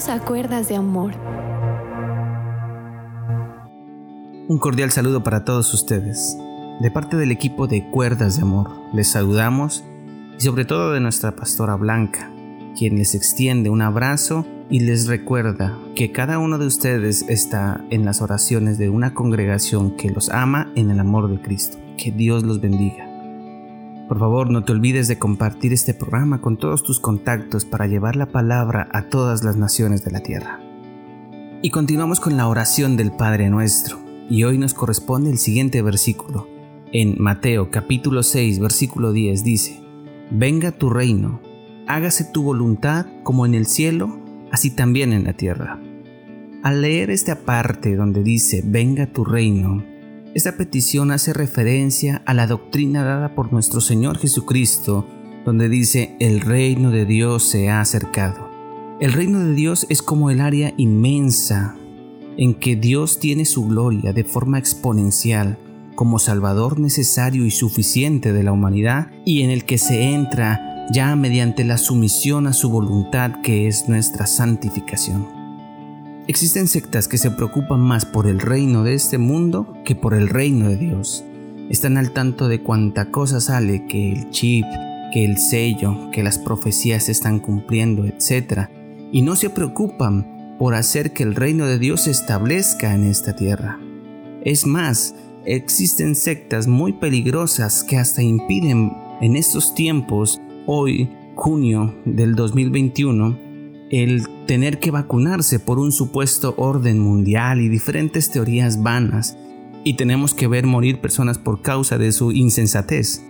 Bienvenidos a Cuerdas de Amor. Un cordial saludo para todos ustedes. De parte del equipo de Cuerdas de Amor, les saludamos y sobre todo de nuestra pastora Blanca, quien les extiende un abrazo y les recuerda que cada uno de ustedes está en las oraciones de una congregación que los ama en el amor de Cristo. Que Dios los bendiga. Por favor, no te olvides de compartir este programa con todos tus contactos para llevar la palabra a todas las naciones de la tierra. Y continuamos con la oración del Padre nuestro, y hoy nos corresponde el siguiente versículo. En Mateo capítulo 6, versículo 10 dice, Venga tu reino, hágase tu voluntad como en el cielo, así también en la tierra. Al leer esta parte donde dice, Venga tu reino, esta petición hace referencia a la doctrina dada por nuestro Señor Jesucristo, donde dice, el reino de Dios se ha acercado. El reino de Dios es como el área inmensa en que Dios tiene su gloria de forma exponencial como Salvador necesario y suficiente de la humanidad y en el que se entra ya mediante la sumisión a su voluntad que es nuestra santificación. Existen sectas que se preocupan más por el reino de este mundo que por el reino de Dios. Están al tanto de cuánta cosa sale, que el chip, que el sello, que las profecías se están cumpliendo, etc. Y no se preocupan por hacer que el reino de Dios se establezca en esta tierra. Es más, existen sectas muy peligrosas que hasta impiden en estos tiempos, hoy, junio del 2021, el tener que vacunarse por un supuesto orden mundial y diferentes teorías vanas, y tenemos que ver morir personas por causa de su insensatez.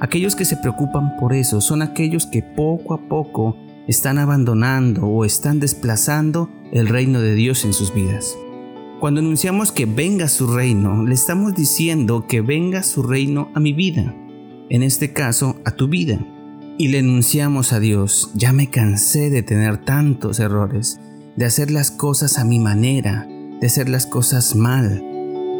Aquellos que se preocupan por eso son aquellos que poco a poco están abandonando o están desplazando el reino de Dios en sus vidas. Cuando anunciamos que venga su reino, le estamos diciendo que venga su reino a mi vida, en este caso a tu vida y le enunciamos a Dios, ya me cansé de tener tantos errores, de hacer las cosas a mi manera, de hacer las cosas mal,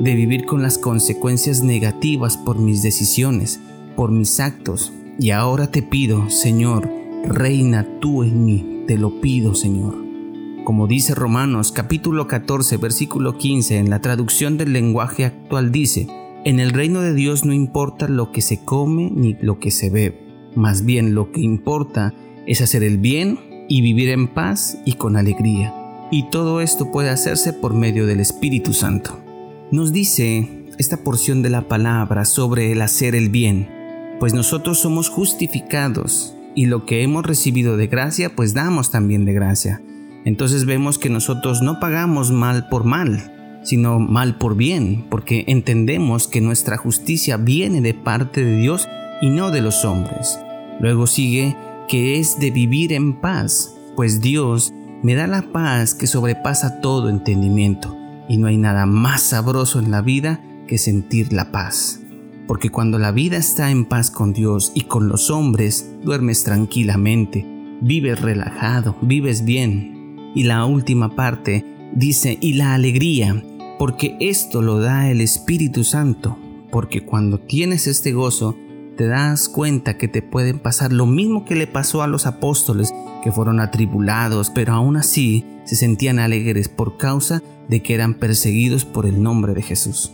de vivir con las consecuencias negativas por mis decisiones, por mis actos. Y ahora te pido, Señor, reina tú en mí, te lo pido, Señor. Como dice Romanos capítulo 14, versículo 15, en la traducción del lenguaje actual dice, en el reino de Dios no importa lo que se come ni lo que se bebe más bien lo que importa es hacer el bien y vivir en paz y con alegría. Y todo esto puede hacerse por medio del Espíritu Santo. Nos dice esta porción de la palabra sobre el hacer el bien, pues nosotros somos justificados y lo que hemos recibido de gracia, pues damos también de gracia. Entonces vemos que nosotros no pagamos mal por mal, sino mal por bien, porque entendemos que nuestra justicia viene de parte de Dios y no de los hombres. Luego sigue que es de vivir en paz, pues Dios me da la paz que sobrepasa todo entendimiento, y no hay nada más sabroso en la vida que sentir la paz. Porque cuando la vida está en paz con Dios y con los hombres, duermes tranquilamente, vives relajado, vives bien. Y la última parte dice, y la alegría, porque esto lo da el Espíritu Santo, porque cuando tienes este gozo, te das cuenta que te pueden pasar lo mismo que le pasó a los apóstoles que fueron atribulados, pero aún así se sentían alegres por causa de que eran perseguidos por el nombre de Jesús.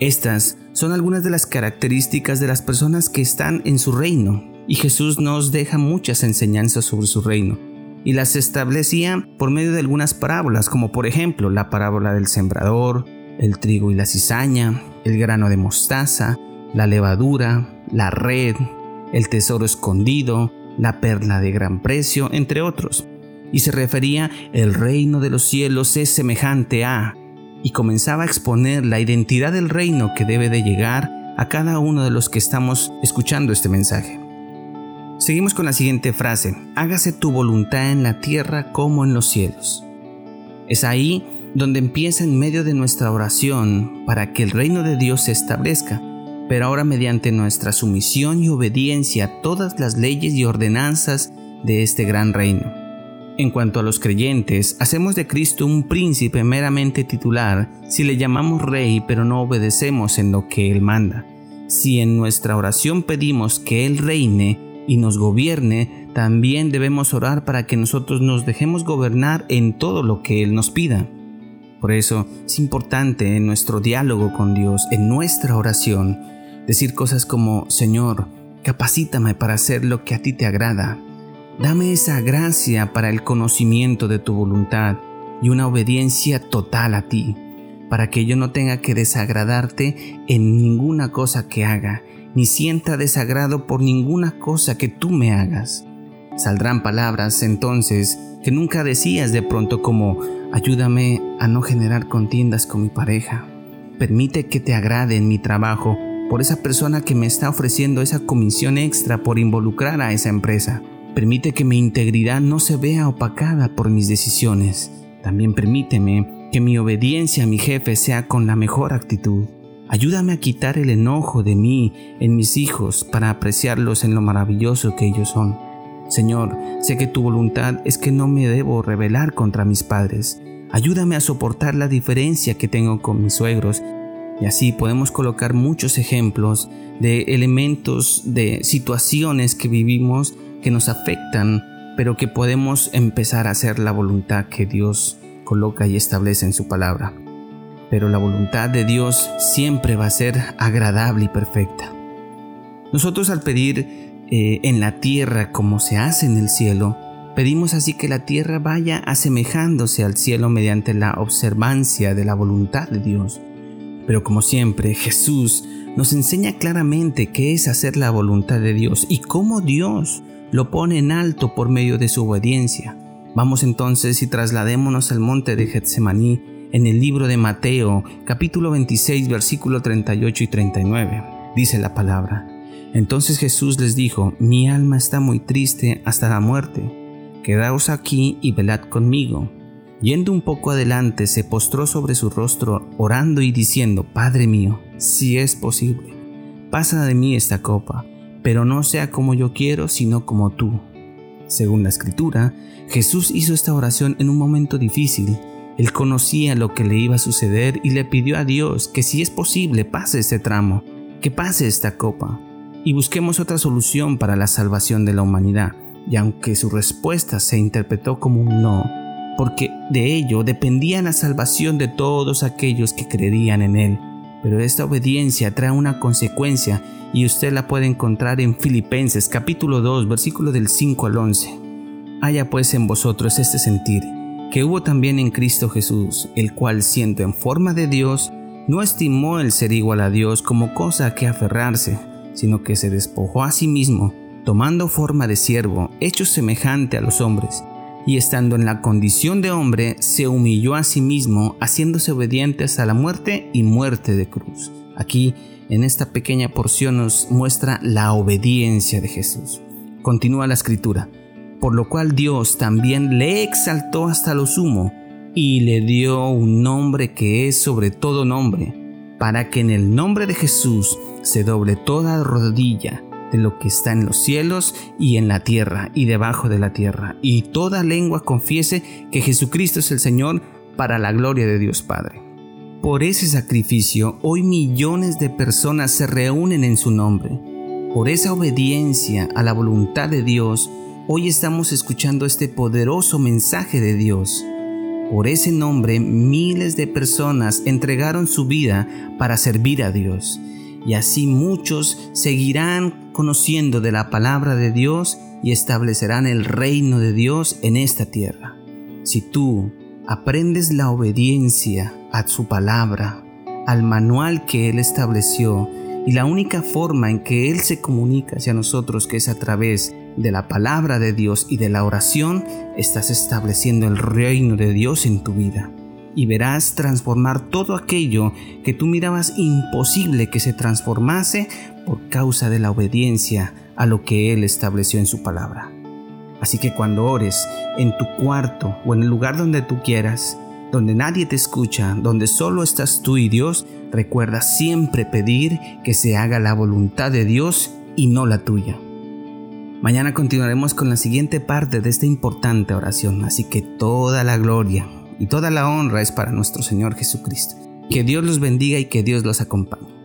Estas son algunas de las características de las personas que están en su reino, y Jesús nos deja muchas enseñanzas sobre su reino, y las establecía por medio de algunas parábolas, como por ejemplo la parábola del sembrador, el trigo y la cizaña, el grano de mostaza, la levadura, la red, el tesoro escondido, la perla de gran precio, entre otros. Y se refería, el reino de los cielos es semejante a, y comenzaba a exponer la identidad del reino que debe de llegar a cada uno de los que estamos escuchando este mensaje. Seguimos con la siguiente frase, hágase tu voluntad en la tierra como en los cielos. Es ahí donde empieza en medio de nuestra oración para que el reino de Dios se establezca pero ahora mediante nuestra sumisión y obediencia a todas las leyes y ordenanzas de este gran reino. En cuanto a los creyentes, hacemos de Cristo un príncipe meramente titular si le llamamos rey pero no obedecemos en lo que Él manda. Si en nuestra oración pedimos que Él reine y nos gobierne, también debemos orar para que nosotros nos dejemos gobernar en todo lo que Él nos pida. Por eso es importante en nuestro diálogo con Dios, en nuestra oración, decir cosas como, Señor, capacítame para hacer lo que a ti te agrada. Dame esa gracia para el conocimiento de tu voluntad y una obediencia total a ti, para que yo no tenga que desagradarte en ninguna cosa que haga, ni sienta desagrado por ninguna cosa que tú me hagas. Saldrán palabras entonces que nunca decías de pronto como ayúdame a no generar contiendas con mi pareja. Permite que te agrade en mi trabajo por esa persona que me está ofreciendo esa comisión extra por involucrar a esa empresa. Permite que mi integridad no se vea opacada por mis decisiones. También permíteme que mi obediencia a mi jefe sea con la mejor actitud. Ayúdame a quitar el enojo de mí en mis hijos para apreciarlos en lo maravilloso que ellos son. Señor, sé que tu voluntad es que no me debo rebelar contra mis padres. Ayúdame a soportar la diferencia que tengo con mis suegros. Y así podemos colocar muchos ejemplos de elementos, de situaciones que vivimos que nos afectan, pero que podemos empezar a hacer la voluntad que Dios coloca y establece en su palabra. Pero la voluntad de Dios siempre va a ser agradable y perfecta. Nosotros al pedir eh, en la tierra como se hace en el cielo, pedimos así que la tierra vaya asemejándose al cielo mediante la observancia de la voluntad de Dios. Pero como siempre, Jesús nos enseña claramente qué es hacer la voluntad de Dios y cómo Dios lo pone en alto por medio de su obediencia. Vamos entonces y trasladémonos al monte de Getsemaní en el libro de Mateo, capítulo 26, versículo 38 y 39. Dice la palabra. Entonces Jesús les dijo, Mi alma está muy triste hasta la muerte. Quedaos aquí y velad conmigo. Yendo un poco adelante, se postró sobre su rostro, orando y diciendo, Padre mío, si es posible, pasa de mí esta copa, pero no sea como yo quiero, sino como tú. Según la escritura, Jesús hizo esta oración en un momento difícil. Él conocía lo que le iba a suceder y le pidió a Dios que si es posible pase este tramo, que pase esta copa y busquemos otra solución para la salvación de la humanidad. Y aunque su respuesta se interpretó como un no, porque de ello dependía la salvación de todos aquellos que creerían en Él. Pero esta obediencia trae una consecuencia y usted la puede encontrar en Filipenses capítulo 2 versículo del 5 al 11. Haya pues en vosotros este sentir, que hubo también en Cristo Jesús, el cual siendo en forma de Dios, no estimó el ser igual a Dios como cosa a que aferrarse, sino que se despojó a sí mismo, tomando forma de siervo, hecho semejante a los hombres, y estando en la condición de hombre, se humilló a sí mismo, haciéndose obediente hasta la muerte y muerte de cruz. Aquí, en esta pequeña porción, nos muestra la obediencia de Jesús. Continúa la escritura, por lo cual Dios también le exaltó hasta lo sumo, y le dio un nombre que es sobre todo nombre para que en el nombre de Jesús se doble toda rodilla de lo que está en los cielos y en la tierra y debajo de la tierra, y toda lengua confiese que Jesucristo es el Señor para la gloria de Dios Padre. Por ese sacrificio, hoy millones de personas se reúnen en su nombre. Por esa obediencia a la voluntad de Dios, hoy estamos escuchando este poderoso mensaje de Dios. Por ese nombre miles de personas entregaron su vida para servir a Dios. Y así muchos seguirán conociendo de la palabra de Dios y establecerán el reino de Dios en esta tierra. Si tú aprendes la obediencia a su palabra, al manual que Él estableció, y la única forma en que Él se comunica hacia nosotros, que es a través de la palabra de Dios y de la oración, estás estableciendo el reino de Dios en tu vida. Y verás transformar todo aquello que tú mirabas imposible que se transformase por causa de la obediencia a lo que Él estableció en su palabra. Así que cuando ores en tu cuarto o en el lugar donde tú quieras, donde nadie te escucha, donde solo estás tú y Dios, recuerda siempre pedir que se haga la voluntad de Dios y no la tuya. Mañana continuaremos con la siguiente parte de esta importante oración, así que toda la gloria y toda la honra es para nuestro Señor Jesucristo. Que Dios los bendiga y que Dios los acompañe.